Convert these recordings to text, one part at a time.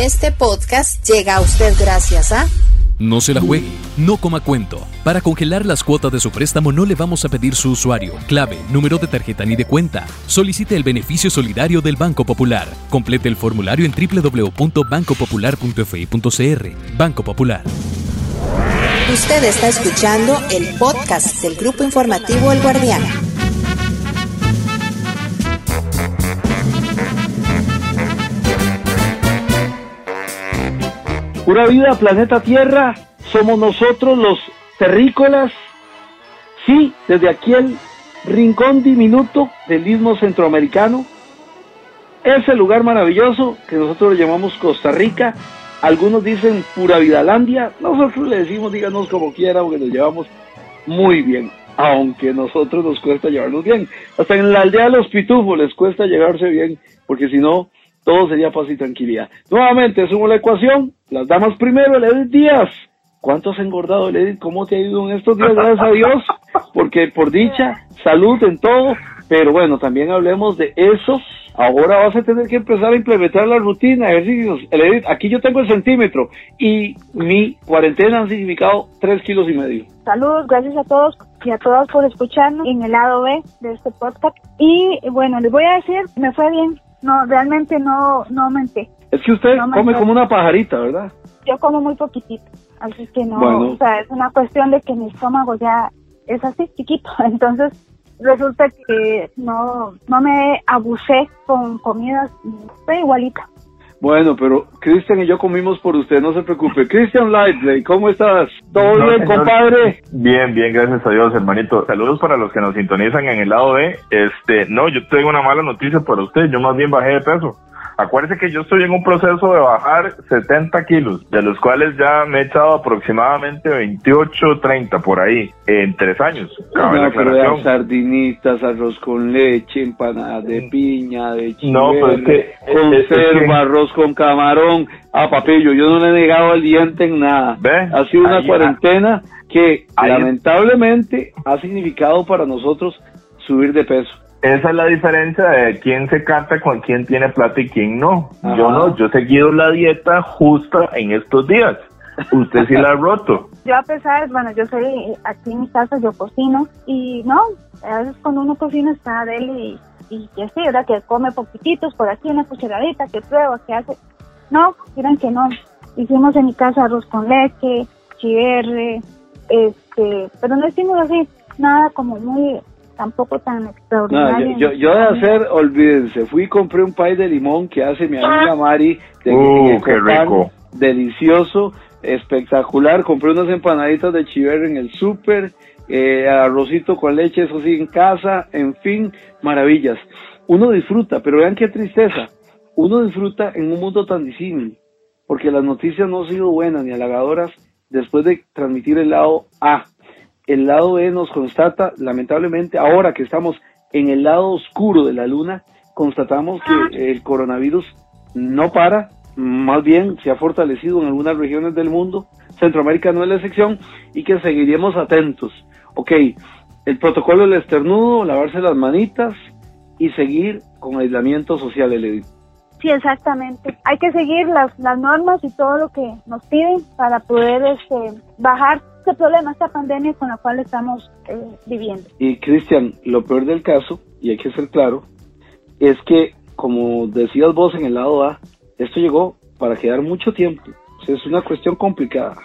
Este podcast llega a usted gracias a... No se la juegue, no coma cuento. Para congelar las cuotas de su préstamo no le vamos a pedir su usuario, clave, número de tarjeta ni de cuenta. Solicite el beneficio solidario del Banco Popular. Complete el formulario en www.bancopopular.fi.cr. Banco Popular. Usted está escuchando el podcast del Grupo Informativo El Guardián. Pura vida, planeta Tierra, somos nosotros los terrícolas. Sí, desde aquí el rincón diminuto del istmo centroamericano, ese lugar maravilloso que nosotros le llamamos Costa Rica, algunos dicen pura vidalandia, nosotros le decimos díganos como quiera porque nos llevamos muy bien, aunque nosotros nos cuesta llevarnos bien. Hasta en la aldea de los pitufos les cuesta llevarse bien, porque si no, todo sería paz y tranquilidad. Nuevamente, sumo la ecuación, las damas primero, el Edith Díaz. ¿Cuánto has engordado, Edith? ¿Cómo te ha ido en estos días? Gracias a Dios, porque por dicha, salud en todo, pero bueno, también hablemos de eso. Ahora vas a tener que empezar a implementar la rutina, ejercicios. Edith, aquí yo tengo el centímetro y mi cuarentena han significado tres kilos y medio. Saludos, gracias a todos y a todas por escucharnos en el lado B de este podcast. Y bueno, les voy a decir, me fue bien, no, realmente no, no aumenté. Es que usted come como una pajarita, ¿verdad? Yo como muy poquitito, así que no, o sea, es una cuestión de que mi estómago ya es así chiquito, entonces resulta que no, no me abusé con comidas, estoy igualita. Bueno, pero Cristian y yo comimos por usted, no se preocupe. Cristian Lightley, ¿cómo estás? ¿Todo bien, compadre? Bien, bien, gracias a Dios, hermanito. Saludos para los que nos sintonizan en el lado B. Este, no, yo tengo una mala noticia para usted, yo más bien bajé de peso. Acuérdese que yo estoy en un proceso de bajar 70 kilos, de los cuales ya me he echado aproximadamente 28, 30 por ahí, en tres años. No, pero sardinitas, arroz con leche, empanadas de piña, de chile, no, pues que, conserva, arroz con camarón. Ah, papillo, yo no le he negado el diente en nada. ¿Ve? Ha sido una cuarentena que lamentablemente ha significado para nosotros subir de peso. Esa es la diferencia de quién se canta con quién tiene plata y quién no. Yo no, yo he seguido la dieta justa en estos días. Usted sí la ha roto. Yo a pesar, bueno, yo soy aquí en mi casa, yo cocino y no, a veces cuando uno cocina está de él y, y que sí, ¿verdad? Que come poquititos por aquí, una cucharadita, que prueba, que hace. No, miren que no. Hicimos en mi casa arroz con leche, chiverre, este, pero no hicimos así, nada como muy tampoco tan extraordinario. yo, yo, de hacer, olvídense, fui y compré un pay de limón que hace mi amiga Mari de uh, qué rico. delicioso, espectacular, compré unas empanaditas de chiver en el súper, eh, arrocito con leche, eso sí, en casa, en fin, maravillas. Uno disfruta, pero vean qué tristeza, uno disfruta en un mundo tan disímil, porque las noticias no han sido buenas ni halagadoras después de transmitir el lado A el lado E nos constata, lamentablemente, ahora que estamos en el lado oscuro de la luna, constatamos que el coronavirus no para, más bien se ha fortalecido en algunas regiones del mundo, Centroamérica no es la excepción, y que seguiremos atentos. Ok, el protocolo del esternudo, lavarse las manitas y seguir con aislamiento social. Sí, exactamente. Hay que seguir las, las normas y todo lo que nos piden para poder este, bajar este problema, esta pandemia con la cual estamos eh, viviendo. Y Cristian, lo peor del caso, y hay que ser claro, es que, como decías vos en el lado A, esto llegó para quedar mucho tiempo. es una cuestión complicada.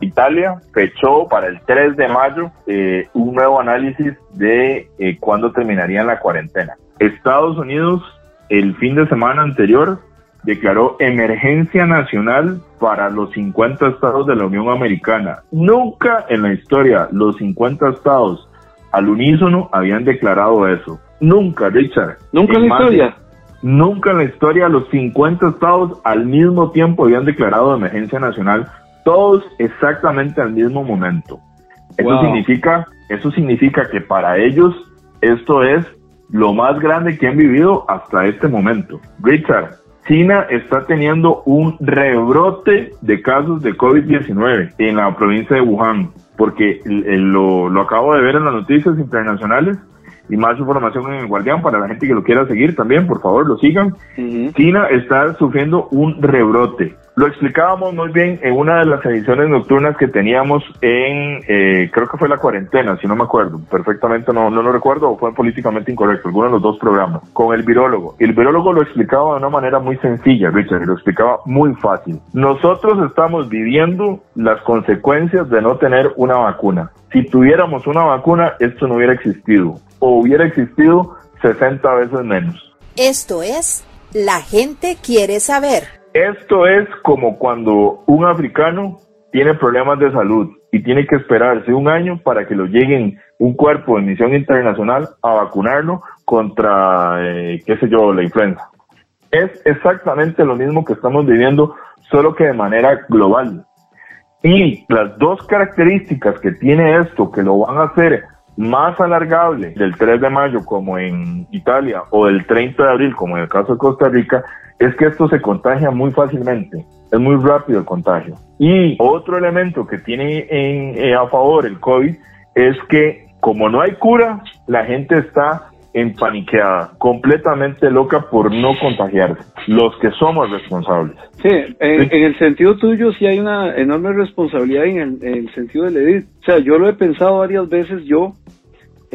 Italia fechó para el 3 de mayo eh, un nuevo análisis de eh, cuándo terminaría la cuarentena. Estados Unidos el fin de semana anterior declaró emergencia nacional para los 50 estados de la Unión Americana. Nunca en la historia los 50 estados al unísono habían declarado eso. Nunca, Richard. Nunca en la historia. Nunca en la historia los 50 estados al mismo tiempo habían declarado emergencia nacional, todos exactamente al mismo momento. Eso significa, eso significa que para ellos esto es lo más grande que han vivido hasta este momento. Richard, China está teniendo un rebrote de casos de COVID-19 en la provincia de Wuhan, porque lo, lo, acabo de ver en las noticias internacionales y más información en el Guardián para la gente que lo quiera seguir también, por favor, lo sigan. China está sufriendo un rebrote. Lo explicábamos muy bien en una de las ediciones nocturnas que teníamos en, eh, creo que fue la cuarentena, si no me acuerdo, perfectamente no, no lo recuerdo, o fue políticamente incorrecto, alguno de los dos programas, con el virólogo. El virólogo lo explicaba de una manera muy sencilla, Richard, lo explicaba muy fácil. Nosotros estamos viviendo las consecuencias de no tener una vacuna. Si tuviéramos una vacuna, esto no hubiera existido, o hubiera existido 60 veces menos. Esto es, la gente quiere saber. Esto es como cuando un africano tiene problemas de salud y tiene que esperarse un año para que lo lleguen un cuerpo de misión internacional a vacunarlo contra, eh, qué sé yo, la influenza. Es exactamente lo mismo que estamos viviendo, solo que de manera global. Y las dos características que tiene esto, que lo van a hacer más alargable del 3 de mayo como en Italia o del 30 de abril como en el caso de Costa Rica, es que esto se contagia muy fácilmente, es muy rápido el contagio. Y otro elemento que tiene en, eh, a favor el COVID es que como no hay cura, la gente está empaniqueada, completamente loca por no contagiarse, los que somos responsables. Sí, en, el sentido tuyo sí hay una enorme responsabilidad en el, sentido del edit. O sea, yo lo he pensado varias veces yo,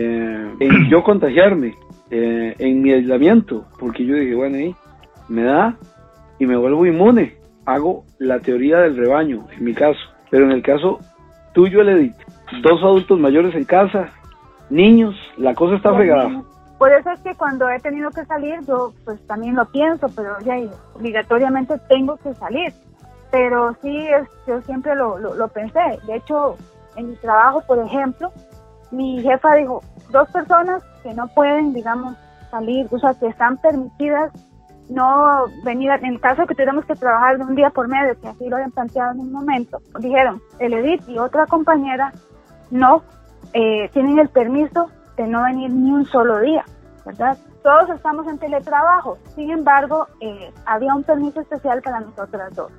eh, en yo contagiarme, eh, en mi aislamiento, porque yo dije, bueno, ahí me da y me vuelvo inmune. Hago la teoría del rebaño, en mi caso. Pero en el caso tuyo, Edith, dos adultos mayores en casa, niños, la cosa está fregada. Por eso es que cuando he tenido que salir, yo pues también lo pienso, pero ya obligatoriamente tengo que salir. Pero sí, es, yo siempre lo, lo, lo pensé. De hecho, en mi trabajo, por ejemplo, mi jefa dijo, dos personas que no pueden, digamos, salir, o sea, que están permitidas no venir, en el caso que tuviéramos que trabajar de un día por medio, que así lo habían planteado en un momento, dijeron, el Edith y otra compañera no eh, tienen el permiso de no venir ni un solo día, ¿verdad? Todos estamos en teletrabajo, sin embargo, eh, había un permiso especial para nosotras dos,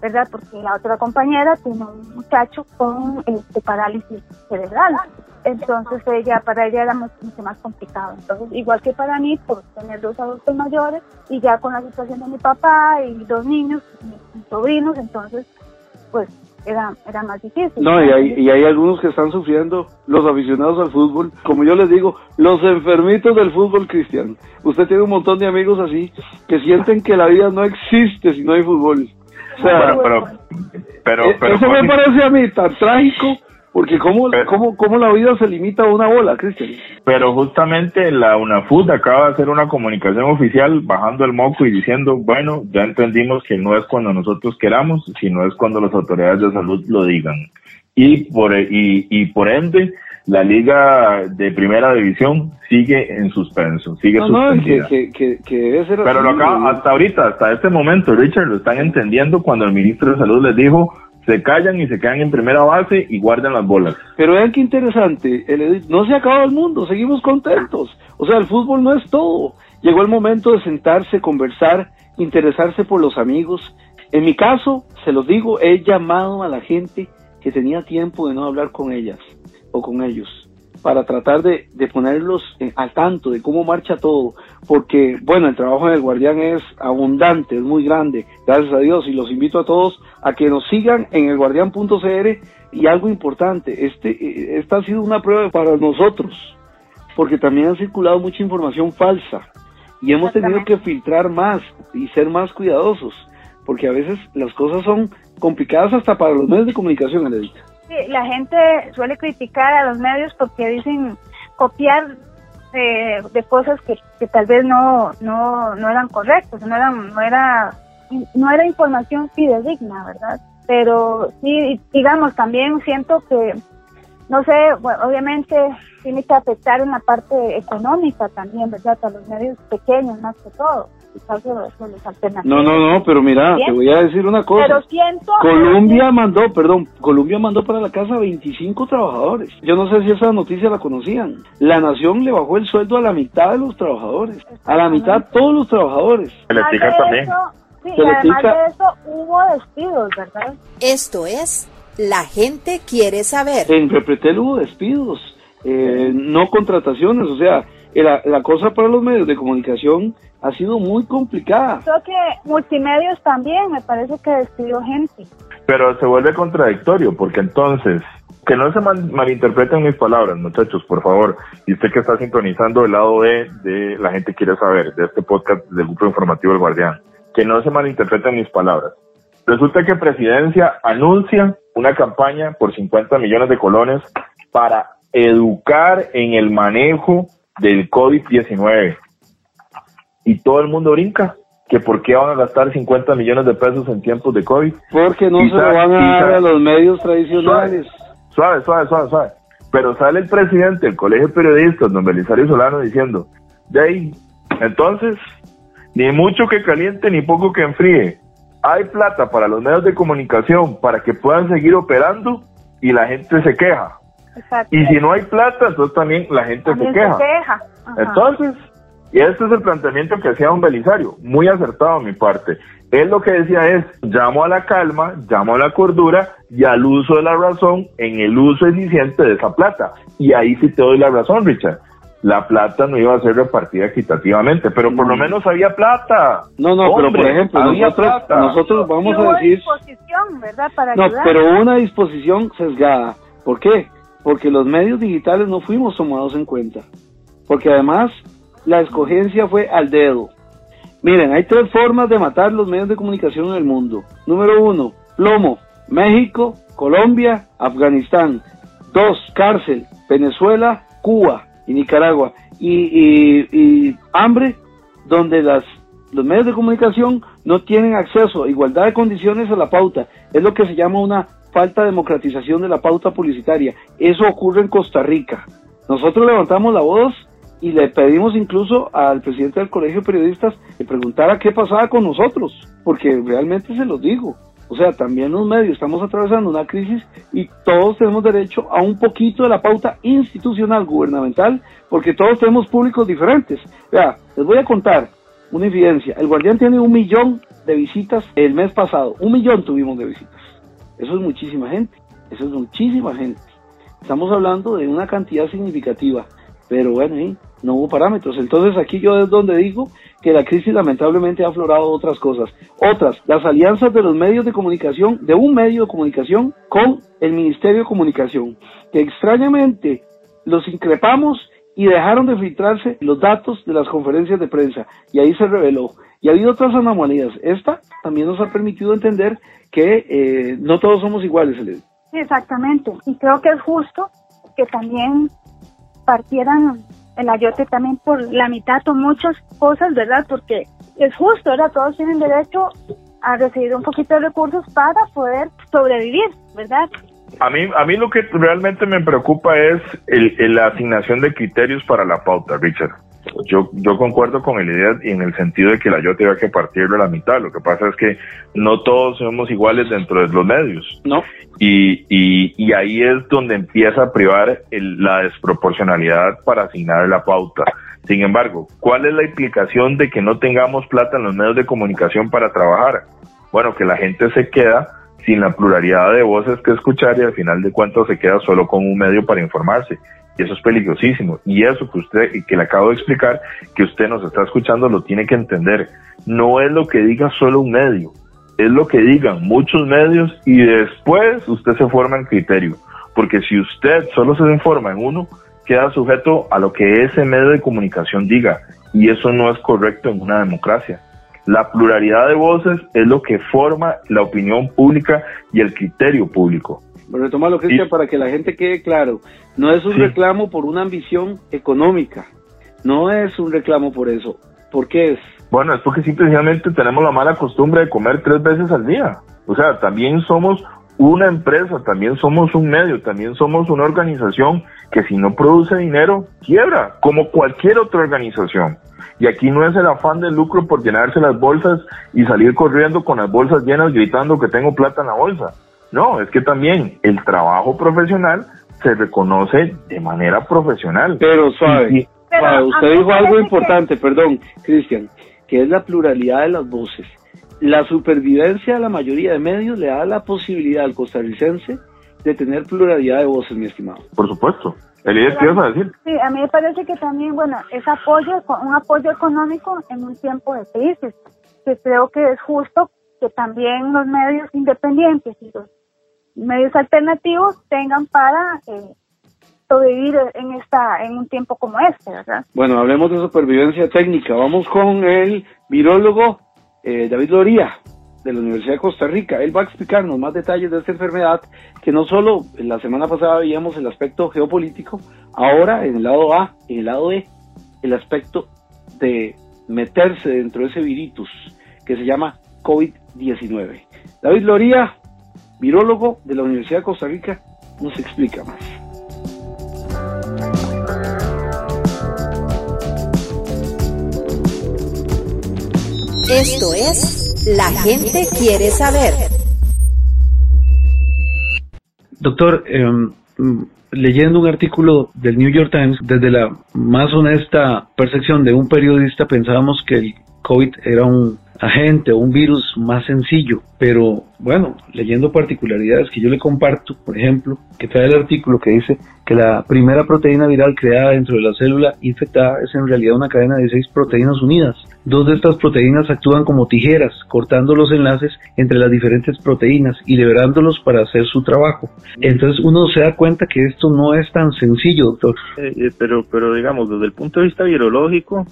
¿verdad? Porque la otra compañera tiene un muchacho con este, parálisis cerebral. Entonces ella, para ella era mucho, más complicado. Entonces, igual que para mí, por tener dos adultos mayores y ya con la situación de mi papá y dos niños, mis, sobrinos, entonces, pues era, era más difícil. No, y hay, y hay algunos que están sufriendo, los aficionados al fútbol, como yo les digo, los enfermitos del fútbol cristiano. Usted tiene un montón de amigos así que sienten que la vida no existe si no hay fútbol. O sea, pero, pero, pero, eso me parece a mí tan trágico porque ¿cómo, cómo, cómo la vida se limita a una bola, Cristian? Pero justamente la UNAFUT acaba de hacer una comunicación oficial bajando el moco y diciendo, bueno, ya entendimos que no es cuando nosotros queramos, sino es cuando las autoridades de salud lo digan. Y por, y, y por ende, la liga de primera división sigue en suspenso, sigue suspendida. Pero lo acaba, hasta ahorita, hasta este momento, Richard, lo están entendiendo cuando el ministro de Salud les dijo se callan y se quedan en primera base y guardan las bolas. Pero vean qué interesante, el no se ha acabado el mundo, seguimos contentos. O sea, el fútbol no es todo. Llegó el momento de sentarse, conversar, interesarse por los amigos. En mi caso, se los digo, he llamado a la gente que tenía tiempo de no hablar con ellas o con ellos para tratar de, de ponerlos eh, al tanto de cómo marcha todo, porque bueno, el trabajo del guardián es abundante, es muy grande, gracias a Dios, y los invito a todos a que nos sigan en el guardián.cr y algo importante, este, eh, esta ha sido una prueba para nosotros, porque también ha circulado mucha información falsa y hemos tenido que filtrar más y ser más cuidadosos, porque a veces las cosas son complicadas hasta para los medios de comunicación, Anelita la gente suele criticar a los medios porque dicen copiar eh, de cosas que, que, tal vez no, no, no eran correctas, no eran, no era, no era información fidedigna, ¿verdad? Pero sí, digamos, también siento que, no sé, obviamente tiene que afectar en la parte económica también, ¿verdad? A los medios pequeños más que todo. No, no, no, pero mira, te voy a decir una cosa. Pero siento Colombia mandó, perdón, Colombia mandó para la casa 25 trabajadores. Yo no sé si esa noticia la conocían. La nación le bajó el sueldo a la mitad de los trabajadores, a la mitad todos los trabajadores. Eléctrica también. sí, y además de eso hubo despidos, ¿verdad? Esto es La gente quiere saber. En Repretel hubo despidos, eh, no contrataciones, o sea, la, la cosa para los medios de comunicación ha sido muy complicada. Creo que multimedios también, me parece que despidió gente. Pero se vuelve contradictorio, porque entonces, que no se malinterpreten mis palabras, muchachos, por favor. Y usted que está sintonizando el lado B de La gente quiere saber, de este podcast del Grupo Informativo El Guardián, que no se malinterpreten mis palabras. Resulta que Presidencia anuncia una campaña por 50 millones de colones para educar en el manejo del COVID-19. Y todo el mundo brinca que por qué van a gastar 50 millones de pesos en tiempos de COVID. Porque no se lo van a dar a los medios tradicionales. Suave, suave, suave, suave. Pero sale el presidente del Colegio de Periodistas, don Belisario Solano, diciendo, de ahí, entonces, ni mucho que caliente ni poco que enfríe. Hay plata para los medios de comunicación para que puedan seguir operando y la gente se queja. Y si no hay plata, entonces también la gente se queja. Se queja. Entonces, y este es el planteamiento que hacía don Belisario, muy acertado a mi parte. Él lo que decía es, llamo a la calma, llamo a la cordura y al uso de la razón en el uso eficiente de esa plata. Y ahí sí te doy la razón, Richard. La plata no iba a ser repartida equitativamente, pero por lo mm. menos había plata. No, no, pero por ejemplo, nosotros, nosotros vamos a decir... disposición, ¿verdad? Para no, pero una disposición sesgada. ¿Por qué? Porque los medios digitales no fuimos tomados en cuenta. Porque además la escogencia fue al dedo. Miren, hay tres formas de matar los medios de comunicación en el mundo. Número uno, plomo, México, Colombia, Afganistán. Dos, cárcel, Venezuela, Cuba y Nicaragua. Y, hambre, donde las, los medios de comunicación no tienen acceso a igualdad de condiciones a la pauta. Es lo que se llama una falta de democratización de la pauta publicitaria. Eso ocurre en Costa Rica. Nosotros levantamos la voz y le pedimos incluso al presidente del Colegio de Periodistas que preguntara qué pasaba con nosotros, porque realmente se los digo. O sea, también los medios estamos atravesando una crisis y todos tenemos derecho a un poquito de la pauta institucional, gubernamental, porque todos tenemos públicos diferentes. Vea, les voy a contar una infidencia. El Guardián tiene un millón de visitas el mes pasado. Un millón tuvimos de visitas. Eso es muchísima gente. Eso es muchísima gente. Estamos hablando de una cantidad significativa. Pero bueno, ¿eh? No hubo parámetros. Entonces aquí yo es donde digo que la crisis lamentablemente ha aflorado otras cosas. Otras, las alianzas de los medios de comunicación, de un medio de comunicación con el Ministerio de Comunicación, que extrañamente los increpamos y dejaron de filtrarse los datos de las conferencias de prensa y ahí se reveló. Y ha habido otras anomalías. Esta también nos ha permitido entender que eh, no todos somos iguales, Exactamente. Y creo que es justo que también partieran el ayote también por la mitad o muchas cosas, ¿verdad? Porque es justo, ¿verdad? Todos tienen derecho a recibir un poquito de recursos para poder sobrevivir, ¿verdad? A mí, a mí lo que realmente me preocupa es el, la asignación de criterios para la pauta, Richard. Yo, yo concuerdo con el idea en el sentido de que la yo tenga que partirlo a la mitad. Lo que pasa es que no todos somos iguales dentro de los medios. No. Y, y, y ahí es donde empieza a privar la desproporcionalidad para asignar la pauta. Sin embargo, ¿cuál es la implicación de que no tengamos plata en los medios de comunicación para trabajar? Bueno, que la gente se queda sin la pluralidad de voces que escuchar y al final de cuentas se queda solo con un medio para informarse y eso es peligrosísimo. Y eso que usted, que le acabo de explicar, que usted nos está escuchando, lo tiene que entender. No es lo que diga solo un medio, es lo que digan muchos medios y después usted se forma en criterio. Porque si usted solo se informa en uno, queda sujeto a lo que ese medio de comunicación diga. Y eso no es correcto en una democracia. La pluralidad de voces es lo que forma la opinión pública y el criterio público. Retomar lo que dice para que la gente quede claro. No es un reclamo por una ambición económica. No es un reclamo por eso. ¿Por qué es? Bueno, es porque simplemente tenemos la mala costumbre de comer tres veces al día. O sea, también somos una empresa, también somos un medio, también somos una organización que si no produce dinero, quiebra, como cualquier otra organización. Y aquí no es el afán de lucro por llenarse las bolsas y salir corriendo con las bolsas llenas gritando que tengo plata en la bolsa. No, es que también el trabajo profesional se reconoce de manera profesional. Pero suave, usted dijo algo importante, perdón, Cristian, que es la pluralidad de las voces. La supervivencia de la mayoría de medios le da la posibilidad al costarricense de tener pluralidad de voces, mi estimado. Por supuesto. Elías, ¿qué a decir? Sí, a mí me parece que también, bueno, es apoyo, un apoyo económico en un tiempo de crisis, que creo que es justo que también los medios independientes y los medios alternativos tengan para eh, sobrevivir en esta en un tiempo como este, ¿verdad? Bueno, hablemos de supervivencia técnica. Vamos con el virólogo eh, David Loría de la Universidad de Costa Rica. Él va a explicarnos más detalles de esta enfermedad, que no solo la semana pasada veíamos el aspecto geopolítico, ahora en el lado A, en el lado E, el aspecto de meterse dentro de ese virus que se llama COVID-19. David Loría, virólogo de la Universidad de Costa Rica, nos explica más. Esto es La gente quiere saber. Doctor, em, leyendo un artículo del New York Times, desde la más honesta percepción de un periodista pensábamos que el COVID era un agente o un virus más sencillo, pero bueno, leyendo particularidades que yo le comparto, por ejemplo, que trae el artículo que dice que la primera proteína viral creada dentro de la célula infectada es en realidad una cadena de seis proteínas unidas. Dos de estas proteínas actúan como tijeras, cortando los enlaces entre las diferentes proteínas y liberándolos para hacer su trabajo. Entonces uno se da cuenta que esto no es tan sencillo, doctor. Eh, eh, pero, pero digamos, desde el punto de vista virológico,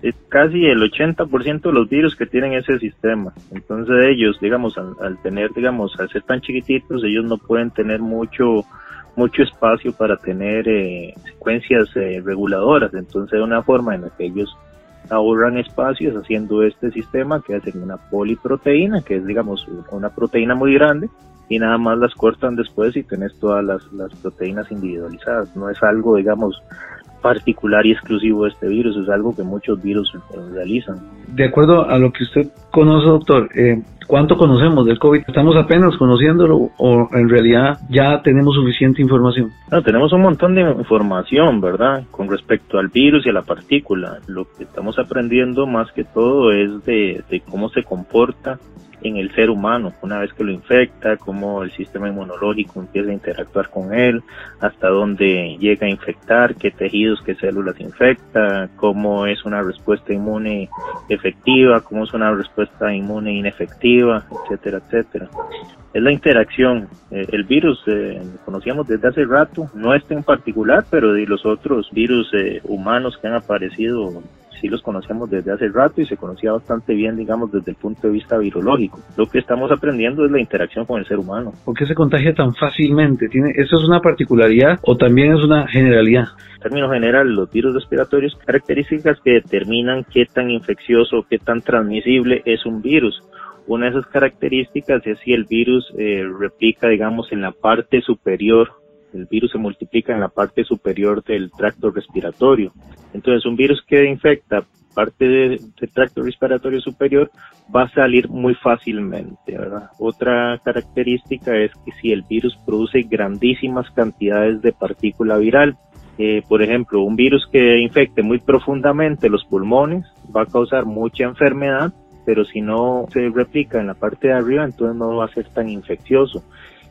es casi el 80% de los virus que tienen ese sistema. Entonces ellos, digamos, al tener, digamos, al ser tan chiquititos, ellos no pueden tener mucho mucho espacio para tener eh, secuencias eh, reguladoras. Entonces, una forma en la que ellos ahorran espacios haciendo este sistema que hacen una poliproteína, que es, digamos, una proteína muy grande, y nada más las cortan después y tenés todas las, las proteínas individualizadas. No es algo, digamos, particular y exclusivo de este virus, es algo que muchos virus realizan. De acuerdo a lo que usted conoce, doctor, eh, ¿cuánto conocemos del COVID? ¿Estamos apenas conociéndolo o en realidad ya tenemos suficiente información? No, tenemos un montón de información, ¿verdad? Con respecto al virus y a la partícula. Lo que estamos aprendiendo más que todo es de, de cómo se comporta en el ser humano, una vez que lo infecta, cómo el sistema inmunológico empieza a interactuar con él, hasta dónde llega a infectar, qué tejidos, qué células infecta, cómo es una respuesta inmune efectiva, cómo es una respuesta inmune inefectiva, etcétera, etcétera. Es la interacción. Eh, el virus eh, conocíamos desde hace rato, no este en particular, pero de los otros virus eh, humanos que han aparecido sí los conocíamos desde hace rato y se conocía bastante bien, digamos, desde el punto de vista virológico. Lo que estamos aprendiendo es la interacción con el ser humano. ¿Por qué se contagia tan fácilmente? ¿Tiene, ¿Eso es una particularidad o también es una generalidad? En términos generales, los virus respiratorios, características que determinan qué tan infeccioso, qué tan transmisible es un virus. Una de esas características es si el virus eh, replica, digamos, en la parte superior el virus se multiplica en la parte superior del tracto respiratorio. Entonces, un virus que infecta parte del tracto respiratorio superior va a salir muy fácilmente, ¿verdad? Otra característica es que si el virus produce grandísimas cantidades de partícula viral, eh, por ejemplo, un virus que infecte muy profundamente los pulmones va a causar mucha enfermedad, pero si no se replica en la parte de arriba, entonces no va a ser tan infeccioso.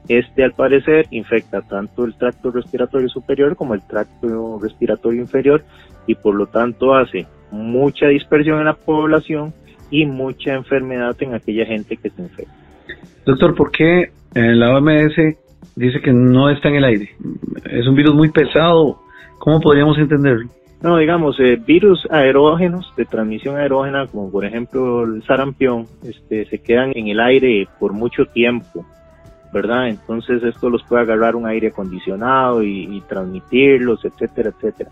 Este, al parecer, infecta tanto el tracto respiratorio superior como el tracto respiratorio inferior y por lo tanto hace mucha dispersión en la población y mucha enfermedad en aquella gente que se infecta. Doctor, ¿por qué la OMS dice que no está en el aire? ¿Es un virus muy pesado? ¿Cómo podríamos entenderlo? No, digamos, eh, virus aerógenos de transmisión aerógena, como por ejemplo el sarampión, este, se quedan en el aire por mucho tiempo ¿verdad? Entonces esto los puede agarrar un aire acondicionado y, transmitirlos, etcétera, etcétera.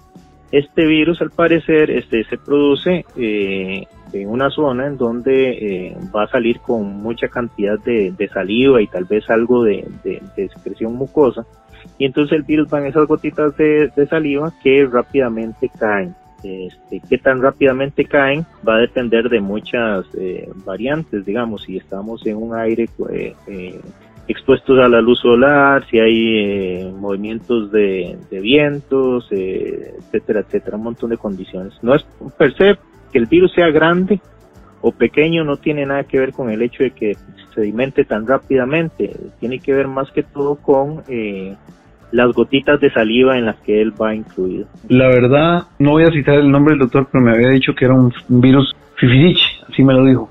Este virus al parecer este, se produce eh, en una zona en donde eh, va a salir con mucha cantidad de, saliva y tal vez algo de, de, excreción mucosa y entonces el virus va en esas gotitas de, saliva que rápidamente caen. Este, qué tan rápidamente caen va a depender de muchas eh, variantes, digamos, si estamos en un aire eh, expuestos a la luz solar, si hay eh, movimientos de, vientos, eh, etcétera, etcétera, un montón de condiciones. No es per se que el virus sea grande o pequeño, no tiene nada que ver con el hecho de que se sedimente tan rápidamente, tiene que ver más que todo con eh, las gotitas de saliva en las que él va incluido. La verdad, no voy a citar el nombre del doctor, pero me había dicho que era un, virus fifiriche, así me lo dijo,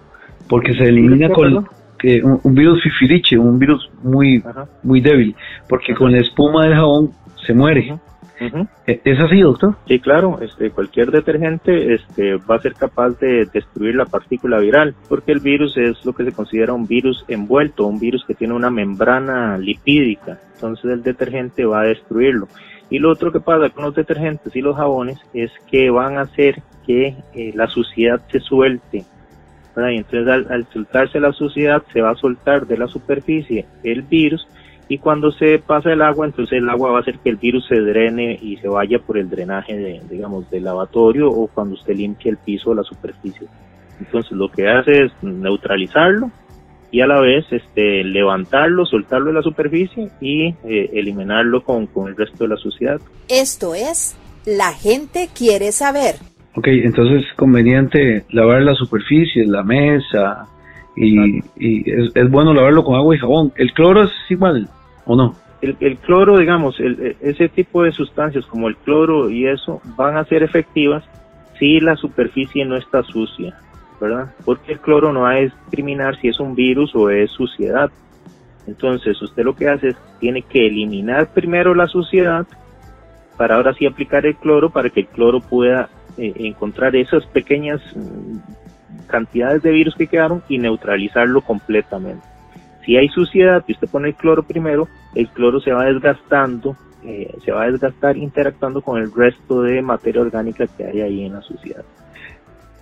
porque se elimina con que un, virus fifiriche, un virus muy muy débil, porque con la espuma del jabón se muere. ¿E-, ¿Es así, doctor? Sí, claro. Este, cualquier detergente este, va a ser capaz de destruir la partícula viral, porque el virus es lo que se considera un virus envuelto, un virus que tiene una membrana lipídica. Entonces el detergente va a destruirlo. Y lo otro que pasa con los detergentes y los jabones es que van a hacer que eh, la suciedad se suelte. Y entonces al, al soltarse la suciedad se va a soltar de la superficie el virus y cuando se pasa el agua, entonces el agua va a hacer que el virus se drene y se vaya por el drenaje, de, digamos, del lavatorio o cuando usted limpia el piso o la superficie. Entonces lo que hace es neutralizarlo y a la vez este, levantarlo, soltarlo de la superficie y eh, eliminarlo con, con el resto de la suciedad. Esto es, la gente quiere saber. Ok, entonces es conveniente lavar la superficie, la mesa, y, y es, es, bueno lavarlo con agua y jabón. ¿El cloro es igual? ¿o no? El, el cloro, digamos, el, ese tipo de sustancias como el cloro y eso van a ser efectivas si la superficie no está sucia, ¿verdad? Porque el cloro no va a discriminar si es un virus o es suciedad. Entonces, usted lo que hace es, tiene que eliminar primero la suciedad para ahora sí aplicar el cloro para que el cloro pueda eh, encontrar esas pequeñas mm, cantidades de virus que quedaron y neutralizarlo completamente. Si hay suciedad y usted pone el cloro primero, el cloro se va desgastando, eh, se va a desgastar interactuando con el resto de materia orgánica que hay ahí en la suciedad.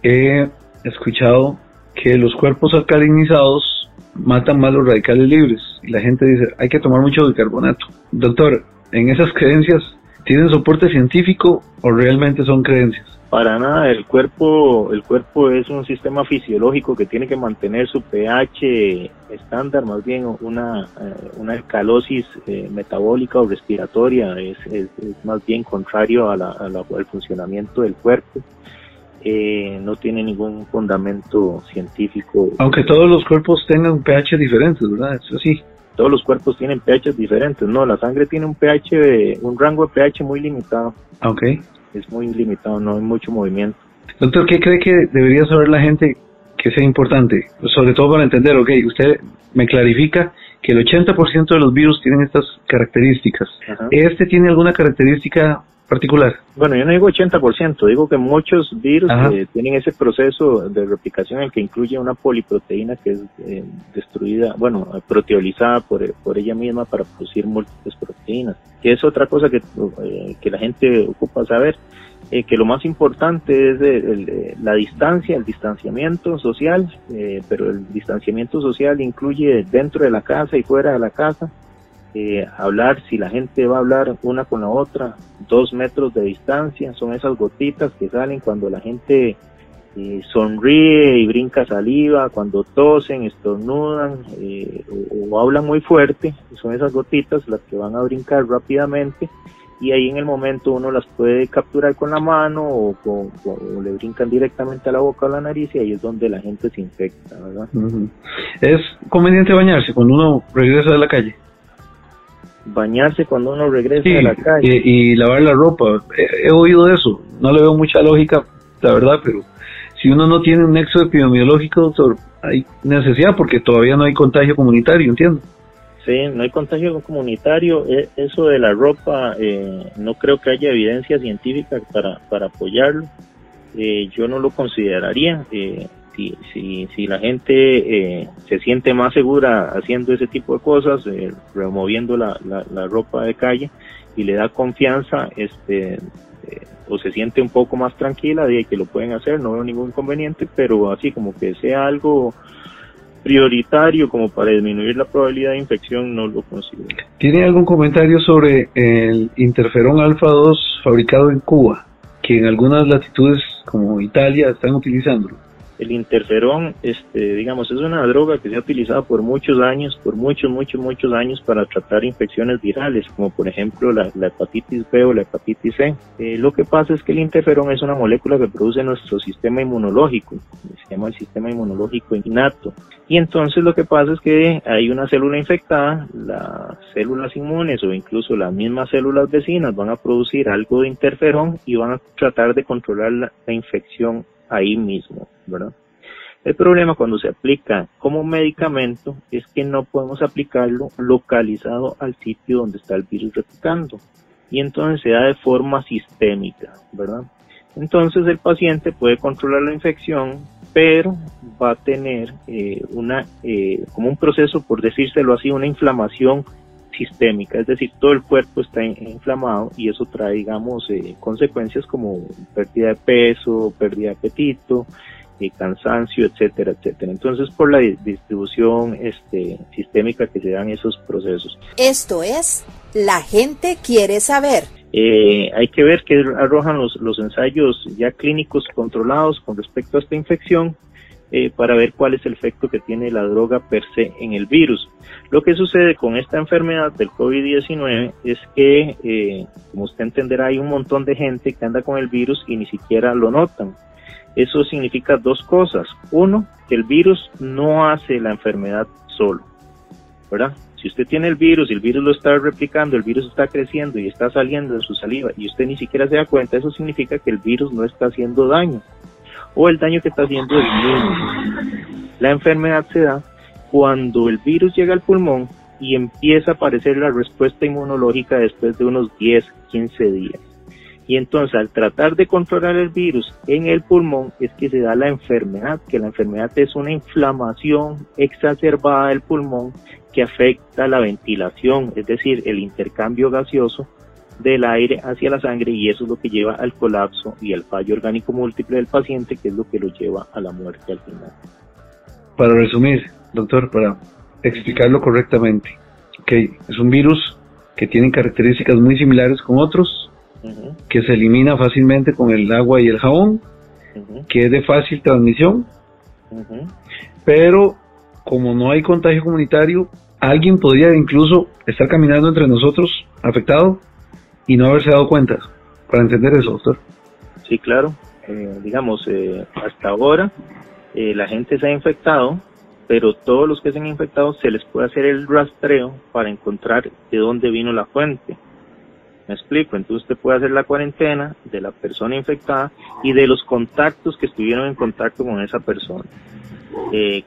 He escuchado que los cuerpos alcalinizados matan más los radicales libres y la gente dice hay que tomar mucho bicarbonato. Doctor, ¿en esas creencias tienen soporte científico o realmente son creencias? Para nada, el cuerpo, el cuerpo es un sistema fisiológico que tiene que mantener su pH estándar, más bien una, eh, una alcalosis eh, metabólica o respiratoria, es, es, más bien contrario a la, al funcionamiento del cuerpo. Eh, no tiene ningún fundamento científico. Aunque todos los cuerpos tengan un pH diferente, ¿verdad? Eso sí. Todos los cuerpos tienen pH diferentes, no, la sangre tiene un pH, un rango de pH muy limitado. Okay es muy limitado, no hay mucho movimiento. Doctor, ¿qué cree que debería saber la gente que sea importante? Sobre todo para entender, ok, usted me clarifica que el 80% de los virus tienen estas características. ¿Este tiene alguna característica particular? Bueno, yo no digo 80%, digo que muchos virus eh, tienen ese proceso de replicación en el que incluye una poliproteína que es eh, destruida, bueno, proteolizada por, por ella misma para producir múltiples proteínas, que es otra cosa que, eh, que la gente ocupa saber. que lo más importante es la distancia, el distanciamiento social, pero el distanciamiento social incluye dentro de la casa y fuera de la casa, eh, hablar, si la gente va a hablar una con la otra, dos metros de distancia, son esas gotitas que salen cuando la gente eh, sonríe y brinca saliva, cuando tosen, estornudan eh, o, hablan muy fuerte, son esas gotitas las que van a brincar rápidamente y ahí en el momento uno las puede capturar con la mano o, le brincan directamente a la boca o a la nariz y ahí es donde la gente se infecta, ¿verdad? ¿Es conveniente bañarse cuando uno regresa de la calle? Bañarse cuando uno regresa a la calle. Y, lavar la ropa. He, oído eso. No le veo mucha lógica, la verdad, pero si uno no tiene un nexo epidemiológico, doctor, hay necesidad porque todavía no hay contagio comunitario, entiendo. Sí, no hay contagio comunitario. E, eso de la ropa, eh, no creo que haya evidencia científica para, para apoyarlo. Eh, yo no lo consideraría. Eh, si, si, la gente eh, se siente más segura haciendo ese tipo de cosas, eh, removiendo la, la, ropa de calle y le da confianza, este, eh, o se siente un poco más tranquila de que lo pueden hacer, no veo ningún inconveniente, pero así como que sea algo prioritario como para disminuir la probabilidad de infección, no lo considero. ¿Tiene algún comentario sobre el interferón alfa 2 fabricado en Cuba, que en algunas latitudes como Italia están utilizándolo? El interferón, este, digamos, es una droga que se ha utilizado por muchos años, por muchos, muchos, muchos años para tratar infecciones virales, como por ejemplo la, hepatitis B o la hepatitis C. Eh, lo que pasa es que el interferón es una molécula que produce nuestro sistema inmunológico, se llama el sistema inmunológico innato. Y entonces lo que pasa es que hay una célula infectada, las células inmunes o incluso las mismas células vecinas van a producir algo de interferón y van a tratar de controlar la infección ahí mismo, ¿verdad? El problema cuando se aplica como medicamento es que no podemos aplicarlo localizado al sitio donde está el virus replicando y entonces se da de forma sistémica, ¿verdad? Entonces el paciente puede controlar la infección, pero va a tener eh, una eh, como un proceso, por decírselo así, una inflamación sistémica, es decir, todo el cuerpo está inflamado y eso trae, digamos, eh, consecuencias como pérdida de peso, pérdida de apetito, eh, cansancio, etcétera, etcétera. Entonces, por la distribución este, sistémica que se dan esos procesos. Esto es, la gente quiere saber. Eh, hay que ver qué arrojan los, los ensayos ya clínicos controlados con respecto a esta infección eh, para ver cuál es el efecto que tiene la droga per se en el virus. Lo que sucede con esta enfermedad del COVID-19 es que, eh, como usted entenderá, hay un montón de gente que anda con el virus y ni siquiera lo notan. Eso significa dos cosas. Uno, que el virus no hace la enfermedad solo, ¿verdad? Si usted tiene el virus y el virus lo está replicando, el virus está creciendo y está saliendo de su saliva y usted ni siquiera se da cuenta, eso significa que el virus no está haciendo daño o el daño que está haciendo el mismo. La enfermedad se da cuando el virus llega al pulmón y empieza a aparecer la respuesta inmunológica después de unos 10, 15 días. Y entonces al tratar de controlar el virus en el pulmón es que se da la enfermedad, que la enfermedad es una inflamación exacerbada del pulmón que afecta la ventilación, es decir, el intercambio gaseoso del aire hacia la sangre y eso es lo que lleva al colapso y al fallo orgánico múltiple del paciente, que es lo que lo lleva a la muerte al final. Para resumir, doctor, para explicarlo correctamente, okay, es un virus que tiene características muy similares con otros, que se elimina fácilmente con el agua y el jabón, que es de fácil transmisión, pero como no hay contagio comunitario, alguien podría incluso estar caminando entre nosotros afectado y no haberse dado cuenta, para entender eso, doctor. Sí, claro. Eh, digamos, eh, hasta ahora eh, la gente se ha infectado, pero todos los que se han infectado se les puede hacer el rastreo para encontrar de dónde vino la fuente. Me explico, entonces usted puede hacer la cuarentena de la persona infectada y de los contactos que estuvieron en contacto con esa persona.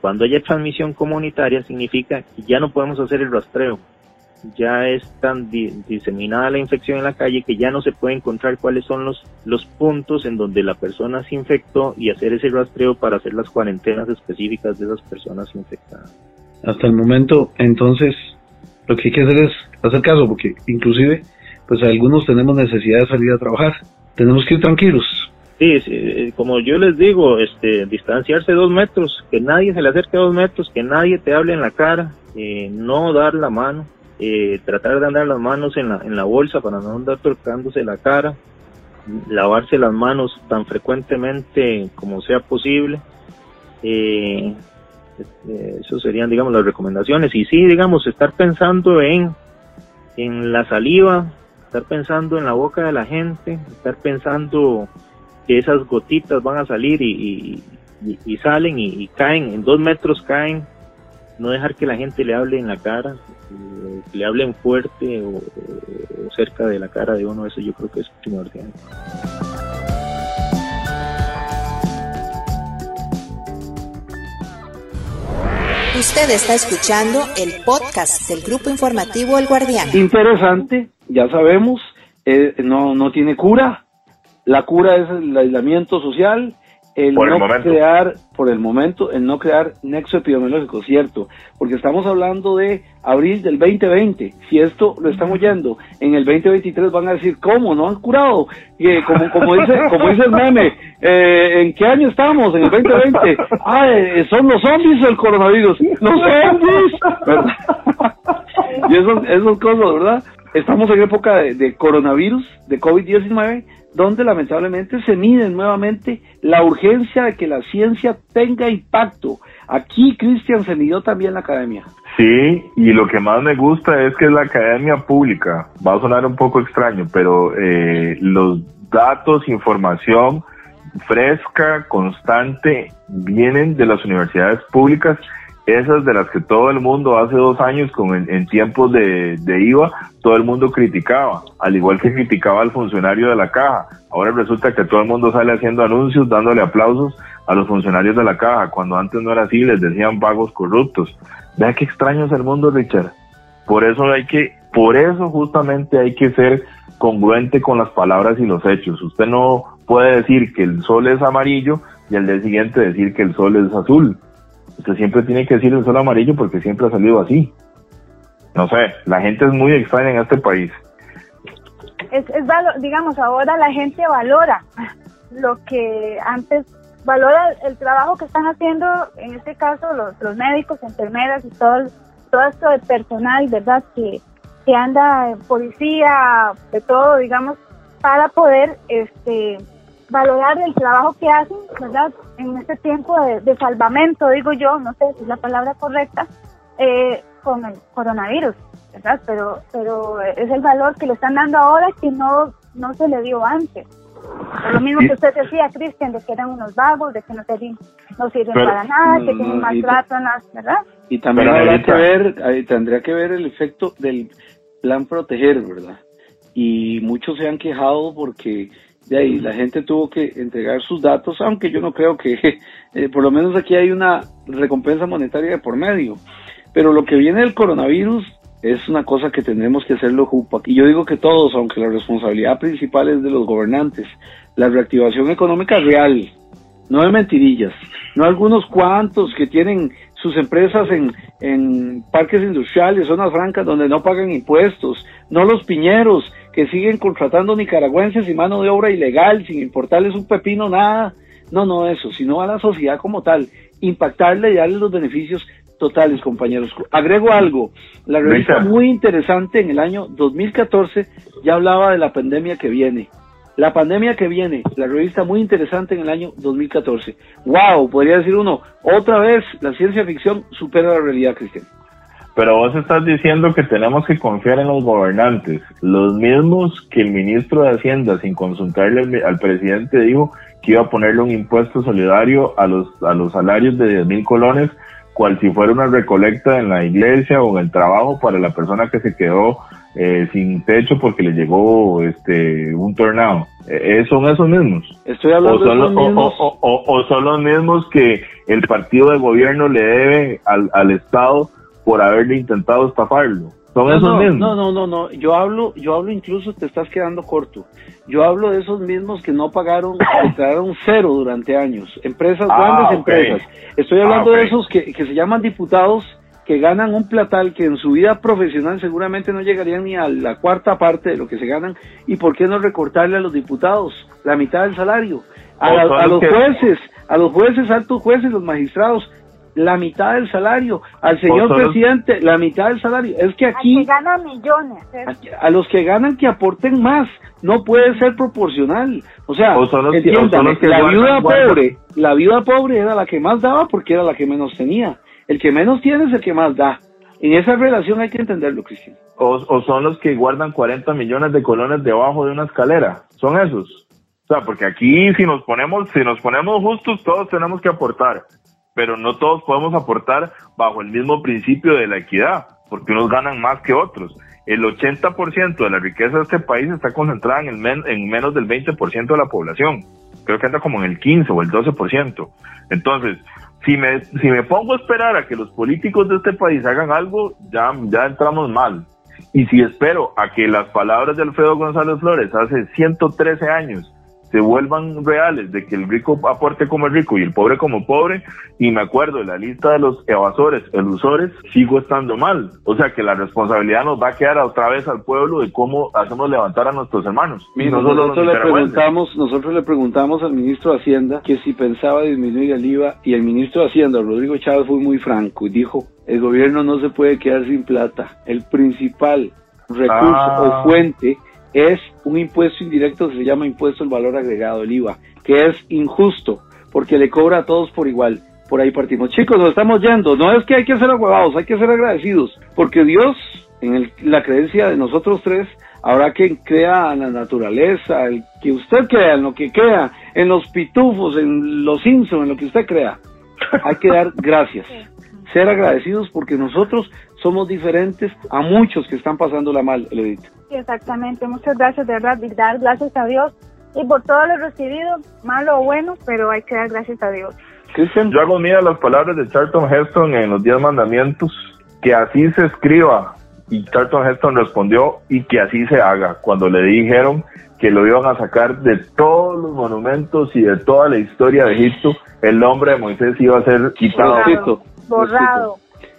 cuando haya transmisión comunitaria significa que ya no podemos hacer el rastreo, ya es tan diseminada la infección en la calle que ya no se puede encontrar cuáles son los, los puntos en donde la persona se infectó y hacer ese rastreo para hacer las cuarentenas específicas de esas personas infectadas. Hasta el momento, entonces, lo que hay que hacer es hacer caso, porque inclusive, pues algunos tenemos necesidad de salir a trabajar, tenemos que ir tranquilos. Sí, eh, como yo les digo, este, distanciarse dos metros, que nadie se le acerque a dos metros, que nadie te hable en la cara, eh, no dar la mano, eh, tratar de andar las manos en la, en la bolsa para no andar tocándose la cara, lavarse las manos tan frecuentemente como sea posible. Eh, eh, serían, digamos, las recomendaciones. Y sí, digamos, estar pensando en, en la saliva, estar pensando en la boca de la gente, estar pensando que esas gotitas van a salir y, salen y, caen, en dos metros caen, no dejar que la gente le hable en la cara, le hablen fuerte o, cerca de la cara de uno, eso yo creo que es primordial. Usted está escuchando el podcast del grupo informativo El Guardián. Interesante, ya sabemos, eh, no, no tiene cura. La cura es el aislamiento social el no crear, por el momento, el no crear nexo epidemiológico, cierto, porque estamos hablando de abril del 2020. Si esto lo estamos oyendo en el 2023 van a decir, ¿cómo? ¿No han curado? Eh, como, como, dice, como dice el meme, eh, ¿en qué año estamos? En el 2020. Ah, eh, son los zombies el coronavirus. Los zombies. y esas, esas cosas, ¿verdad? Estamos en época de, de coronavirus, de COVID-19 donde lamentablemente se mide nuevamente la urgencia de que la ciencia tenga impacto. Aquí, Cristian, se midió también la academia. Sí, y lo que más me gusta es que es la academia pública. Va a sonar un poco extraño, pero eh, los datos, información fresca, constante, vienen de las universidades públicas esas de las que todo el mundo hace dos años con en, tiempos de, IVA, todo el mundo criticaba, al igual que criticaba al funcionario de la caja. Ahora resulta que todo el mundo sale haciendo anuncios, dándole aplausos a los funcionarios de la caja, cuando antes no era así, les decían vagos corruptos. Vea qué extraño es el mundo, Richard. Por eso hay que, por eso justamente hay que ser congruente con las palabras y los hechos. Usted no puede decir que el sol es amarillo y al día siguiente decir que el sol es azul Usted siempre tiene que decir el sol amarillo porque siempre ha salido así. No sé, la gente es muy extraña en este país. Es, digamos, ahora la gente valora lo que antes valora el trabajo que están haciendo, en este caso los, los médicos, enfermeras y todo, todo esto de personal, ¿verdad? Que, que anda policía, de todo, digamos, para poder este valorar el trabajo que hacen, ¿verdad? En este tiempo de, salvamento, digo yo, no sé si es la palabra correcta, eh, con el coronavirus, ¿verdad? Pero, pero es el valor que le están dando ahora que no, no se le dio antes. lo mismo que usted decía, Cristian, de que eran unos vagos, de que no sirven, no sirven para nada, que tienen maltrato, ¿verdad? Y también habría que ver, tendría que ver el efecto del plan proteger, ¿verdad? Y muchos se han quejado porque de ahí la gente tuvo que entregar sus datos, aunque yo no creo que, eh, por lo menos aquí hay una recompensa monetaria de por medio. Pero lo que viene del coronavirus es una cosa que tendremos que hacerlo jupa. Y yo digo que todos, aunque la responsabilidad principal es de los gobernantes, la reactivación económica real, no de mentirillas, no algunos cuantos que tienen sus empresas en, en parques industriales, zonas francas donde no pagan impuestos, no los piñeros que siguen contratando nicaragüenses y mano de obra ilegal sin importarles un pepino, nada. No, no eso, sino a la sociedad como tal, impactarle y darle los beneficios totales, compañeros. Agrego algo, la revista muy interesante en el año 2014 ya hablaba de la pandemia que viene. La pandemia que viene, la revista muy interesante en el año 2014. ¡Wow! Podría decir uno, otra vez la ciencia ficción supera la realidad, Cristian. Pero vos estás diciendo que tenemos que confiar en los gobernantes, los mismos que el ministro de Hacienda, sin consultarle al presidente, dijo que iba a ponerle un impuesto solidario a los, a los salarios de 10 mil colones, cual si fuera una recolecta en la iglesia o en el trabajo para la persona que se quedó eh, sin techo porque le llegó este un tornado. Eh, ¿Son esos mismos? Estoy hablando o son, los, mismos. O, son los mismos que el partido de gobierno le debe al, al Estado por haberle intentado estafarlo. Son esos no, mismos. No, no, no, no. Yo hablo, yo hablo incluso, te estás quedando corto. Yo hablo de esos mismos que no pagaron, declararon cero durante años. Empresas, ah, grandes empresas. Estoy hablando ah, de esos que, que se llaman diputados que ganan un platal que en su vida profesional seguramente no llegarían ni a la cuarta parte de lo que se ganan. ¿Y por qué no recortarle a los diputados la mitad del salario? A, a los jueces, a los jueces, altos jueces, los magistrados, la mitad del salario, al señor presidente la mitad del salario. Es que aquí... A ganan millones. A, los que ganan que aporten más, no puede ser proporcional. O sea, la viuda pobre, la viuda pobre era la que más daba porque era la que menos tenía. El que menos tiene es el que más da. En esa relación hay que entenderlo, Cristian. O, o son los que guardan 40 millones de colones debajo de una escalera. Son esos. O sea, porque aquí si nos ponemos, si nos ponemos justos, todos tenemos que aportar pero no todos podemos aportar bajo el mismo principio de la equidad, porque unos ganan más que otros. El 80% de la riqueza de este país está concentrada en, el en menos del 20% de la población. Creo que anda como en el 15 o el 12%. Entonces, si me, si me pongo a esperar a que los políticos de este país hagan algo, ya, ya entramos mal. Y si espero a que las palabras de Alfredo González Flores hace 113 años se vuelvan reales, de que el rico aporte como el rico y el pobre como pobre, y me acuerdo de la lista de los evasores, elusores, sigo estando mal. O sea que la responsabilidad nos va a quedar otra vez al pueblo de cómo hacemos levantar a nuestros hermanos. nosotros, le preguntamos, nosotros le preguntamos al ministro de Hacienda que si pensaba disminuir el IVA, y el ministro de Hacienda, Rodrigo Chávez, fue muy franco y dijo, el gobierno no se puede quedar sin plata. El principal recurso o ah. fuente es un impuesto indirecto que se llama impuesto al valor agregado, el IVA, que es injusto porque le cobra a todos por igual. Por ahí partimos. Chicos, nos estamos yendo. No es que hay que ser aguabados, hay que ser agradecidos, porque Dios, en la creencia de nosotros tres, habrá quien crea en la naturaleza, el que usted crea, en lo que crea, en los pitufos, en los Simpsons, en lo que usted crea. Hay que dar gracias, ser agradecidos porque nosotros somos diferentes a muchos que están pasándola mal, Edith. Exactamente, muchas gracias de verdad, y dar gracias a Dios y por todo lo recibido, malo o bueno, pero hay que dar gracias a Dios. Yo hago mía las palabras de Charlton Heston en los Diez Mandamientos, que así se escriba. Y Charlton Heston respondió, y que así se haga, cuando le dijeron que lo iban a sacar de todos los monumentos y de toda la historia de Egipto, el nombre de Moisés iba a ser quitado. Borrado. borrado.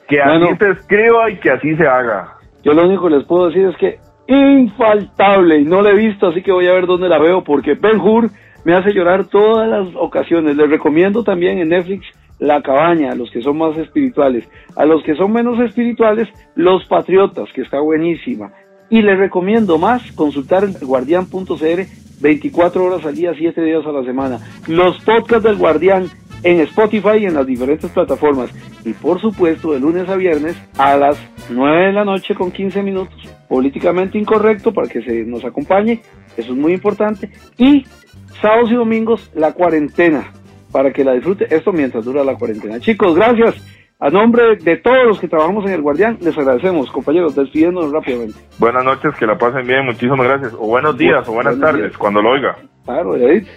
Que así se escriba y que así se haga. Yo lo único que les puedo decir es que infaltable no la he visto, así que voy a ver dónde la veo porque Ben Hur me hace llorar todas las ocasiones. Les recomiendo también en Netflix La Cabaña, a los que son más espirituales. A los que son menos espirituales, Los Patriotas, que está buenísima. Y les recomiendo más consultar el guardián.cr 24 horas al día, 7 días a la semana. Los podcasts del Guardián en Spotify y en las diferentes plataformas. Y por supuesto, de lunes a viernes a las 9 de la noche con 15 minutos. Políticamente incorrecto para que se nos acompañe. Eso es muy importante. Y sábados y domingos la cuarentena para que la disfrute. Esto mientras dura la cuarentena. Chicos, gracias. A nombre de todos los que trabajamos en el Guardián, les agradecemos, compañeros, despidiéndonos rápidamente. Buenas noches, que la pasen bien, muchísimas gracias. O buenos días, o buenas tardes, cuando lo oiga. Claro, Edith.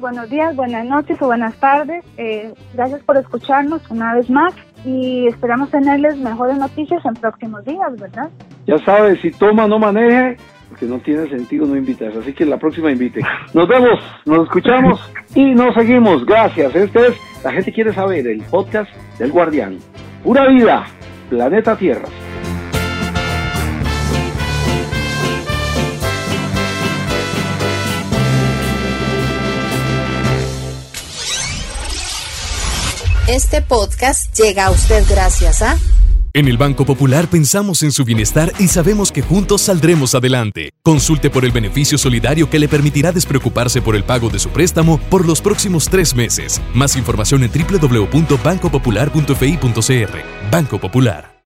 Buenos días, buenas noches o buenas tardes. Eh, gracias por escucharnos una vez más y esperamos tenerles mejores noticias en próximos días, ¿verdad? Ya sabes, si toma, no maneje, porque no tiene sentido no invitar. Así que la próxima invite. Nos vemos, nos escuchamos y nos seguimos. Gracias. Este es La gente quiere saber, el podcast del Guardián. Pura vida, planeta Tierra. Este podcast llega a usted gracias a... En el Banco Popular pensamos en su bienestar y sabemos que juntos saldremos adelante. Consulte por el beneficio solidario que le permitirá despreocuparse por el pago de su préstamo por los próximos tres meses. Más información en www.bancopopular.fi.cr. Banco Popular.